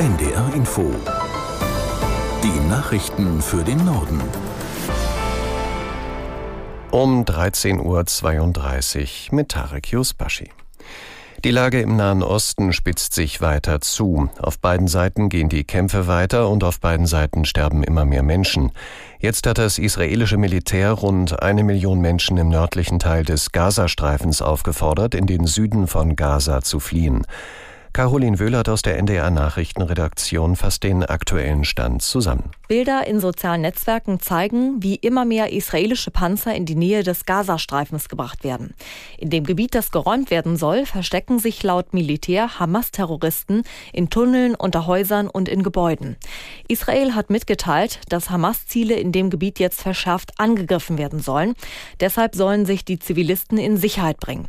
NDR Info. Die Nachrichten für den Norden. Um 13.32 Uhr mit Tarek Yusbashi. Die Lage im Nahen Osten spitzt sich weiter zu. Auf beiden Seiten gehen die Kämpfe weiter und auf beiden Seiten sterben immer mehr Menschen. Jetzt hat das israelische Militär rund eine Million Menschen im nördlichen Teil des Gazastreifens aufgefordert, in den Süden von Gaza zu fliehen. Caroline Wöhlert aus der NDR Nachrichtenredaktion fasst den aktuellen Stand zusammen. Bilder in sozialen Netzwerken zeigen, wie immer mehr israelische Panzer in die Nähe des Gazastreifens gebracht werden. In dem Gebiet, das geräumt werden soll, verstecken sich laut Militär Hamas-Terroristen in Tunneln, unter Häusern und in Gebäuden. Israel hat mitgeteilt, dass Hamas-Ziele in dem Gebiet jetzt verschärft angegriffen werden sollen. Deshalb sollen sich die Zivilisten in Sicherheit bringen.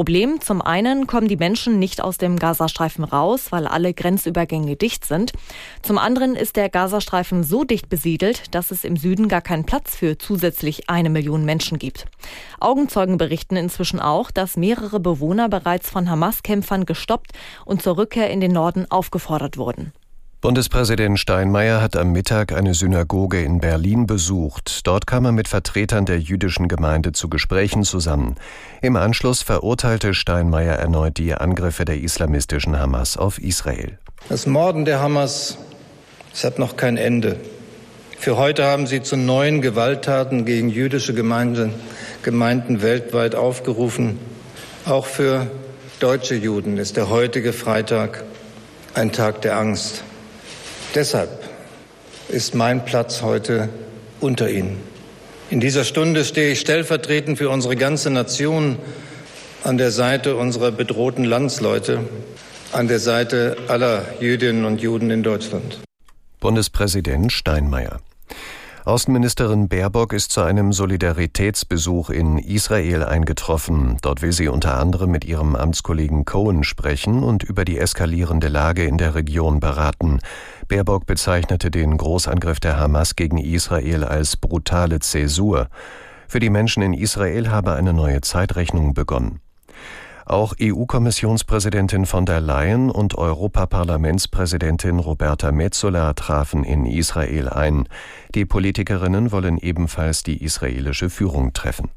Problem, zum einen kommen die Menschen nicht aus dem Gazastreifen raus, weil alle Grenzübergänge dicht sind. Zum anderen ist der Gazastreifen so dicht besiedelt, dass es im Süden gar keinen Platz für zusätzlich eine Million Menschen gibt. Augenzeugen berichten inzwischen auch, dass mehrere Bewohner bereits von Hamas-Kämpfern gestoppt und zur Rückkehr in den Norden aufgefordert wurden. Bundespräsident Steinmeier hat am Mittag eine Synagoge in Berlin besucht. Dort kam er mit Vertretern der jüdischen Gemeinde zu Gesprächen zusammen. Im Anschluss verurteilte Steinmeier erneut die Angriffe der islamistischen Hamas auf Israel. Das Morden der Hamas, es hat noch kein Ende. Für heute haben sie zu neuen Gewalttaten gegen jüdische Gemeinden, Gemeinden weltweit aufgerufen. Auch für deutsche Juden ist der heutige Freitag ein Tag der Angst. Deshalb ist mein Platz heute unter Ihnen. In dieser Stunde stehe ich stellvertretend für unsere ganze Nation an der Seite unserer bedrohten Landsleute, an der Seite aller Jüdinnen und Juden in Deutschland. Bundespräsident Steinmeier. Außenministerin Baerbock ist zu einem Solidaritätsbesuch in Israel eingetroffen. Dort will sie unter anderem mit ihrem Amtskollegen Cohen sprechen und über die eskalierende Lage in der Region beraten. Baerbock bezeichnete den Großangriff der Hamas gegen Israel als brutale Zäsur. Für die Menschen in Israel habe eine neue Zeitrechnung begonnen. Auch EU-Kommissionspräsidentin von der Leyen und Europaparlamentspräsidentin Roberta Metsola trafen in Israel ein. Die Politikerinnen wollen ebenfalls die israelische Führung treffen.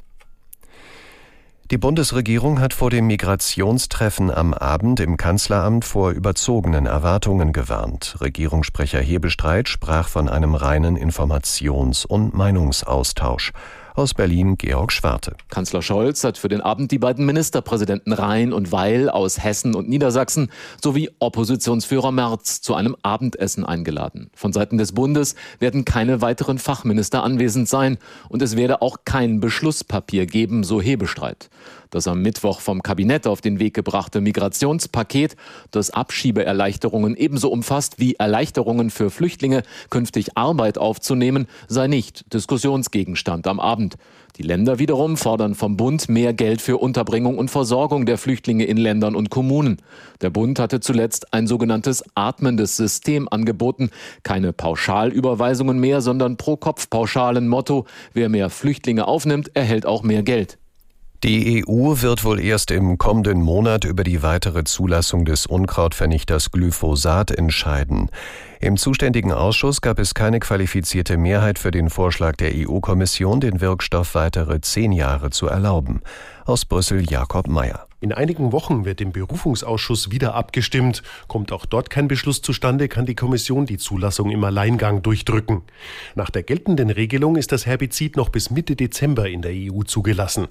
Die Bundesregierung hat vor dem Migrationstreffen am Abend im Kanzleramt vor überzogenen Erwartungen gewarnt. Regierungssprecher Hebestreit sprach von einem reinen Informations- und Meinungsaustausch. Aus Berlin Georg Schwarte. Kanzler Scholz hat für den Abend die beiden Ministerpräsidenten Rhein und Weil aus Hessen und Niedersachsen sowie Oppositionsführer Merz zu einem Abendessen eingeladen. Von Seiten des Bundes werden keine weiteren Fachminister anwesend sein und es werde auch kein Beschlusspapier geben, so Hebestreit. Das am Mittwoch vom Kabinett auf den Weg gebrachte Migrationspaket, das Abschiebeerleichterungen ebenso umfasst wie Erleichterungen für Flüchtlinge, künftig Arbeit aufzunehmen, sei nicht Diskussionsgegenstand am Abend. Die Länder wiederum fordern vom Bund mehr Geld für Unterbringung und Versorgung der Flüchtlinge in Ländern und Kommunen. Der Bund hatte zuletzt ein sogenanntes atmendes System angeboten. Keine Pauschalüberweisungen mehr, sondern Pro-Kopf-Pauschalen Motto, wer mehr Flüchtlinge aufnimmt, erhält auch mehr Geld. Die EU wird wohl erst im kommenden Monat über die weitere Zulassung des Unkrautvernichters Glyphosat entscheiden. Im zuständigen Ausschuss gab es keine qualifizierte Mehrheit für den Vorschlag der EU-Kommission, den Wirkstoff weitere zehn Jahre zu erlauben. Aus Brüssel Jakob Mayer. In einigen Wochen wird im Berufungsausschuss wieder abgestimmt. Kommt auch dort kein Beschluss zustande, kann die Kommission die Zulassung im Alleingang durchdrücken. Nach der geltenden Regelung ist das Herbizid noch bis Mitte Dezember in der EU zugelassen.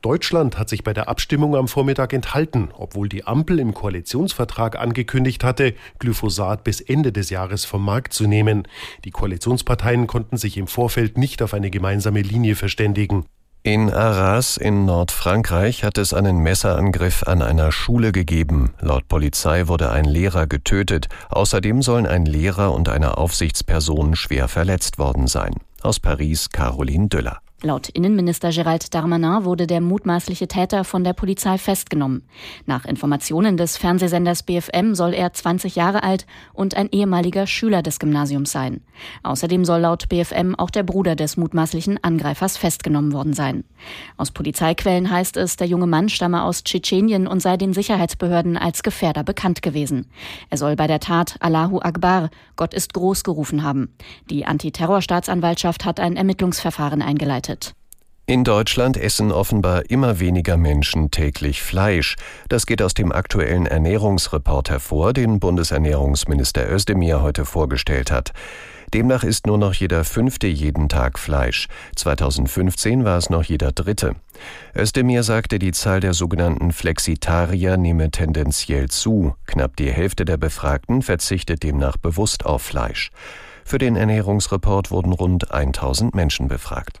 Deutschland hat sich bei der Abstimmung am Vormittag enthalten, obwohl die Ampel im Koalitionsvertrag angekündigt hatte, Glyphosat bis Ende des Jahres vom Markt zu nehmen. Die Koalitionsparteien konnten sich im Vorfeld nicht auf eine gemeinsame Linie verständigen. In Arras in Nordfrankreich hat es einen Messerangriff an einer Schule gegeben. Laut Polizei wurde ein Lehrer getötet. Außerdem sollen ein Lehrer und eine Aufsichtsperson schwer verletzt worden sein. Aus Paris Caroline Düller. Laut Innenminister Gerald Darmanin wurde der mutmaßliche Täter von der Polizei festgenommen. Nach Informationen des Fernsehsenders BFM soll er 20 Jahre alt und ein ehemaliger Schüler des Gymnasiums sein. Außerdem soll laut BFM auch der Bruder des mutmaßlichen Angreifers festgenommen worden sein. Aus Polizeiquellen heißt es, der junge Mann stamme aus Tschetschenien und sei den Sicherheitsbehörden als Gefährder bekannt gewesen. Er soll bei der Tat Allahu Akbar, Gott ist groß gerufen haben. Die Antiterrorstaatsanwaltschaft hat ein Ermittlungsverfahren eingeleitet. In Deutschland essen offenbar immer weniger Menschen täglich Fleisch. Das geht aus dem aktuellen Ernährungsreport hervor, den Bundesernährungsminister Özdemir heute vorgestellt hat. Demnach isst nur noch jeder Fünfte jeden Tag Fleisch. 2015 war es noch jeder Dritte. Özdemir sagte, die Zahl der sogenannten Flexitarier nehme tendenziell zu. Knapp die Hälfte der Befragten verzichtet demnach bewusst auf Fleisch. Für den Ernährungsreport wurden rund 1000 Menschen befragt.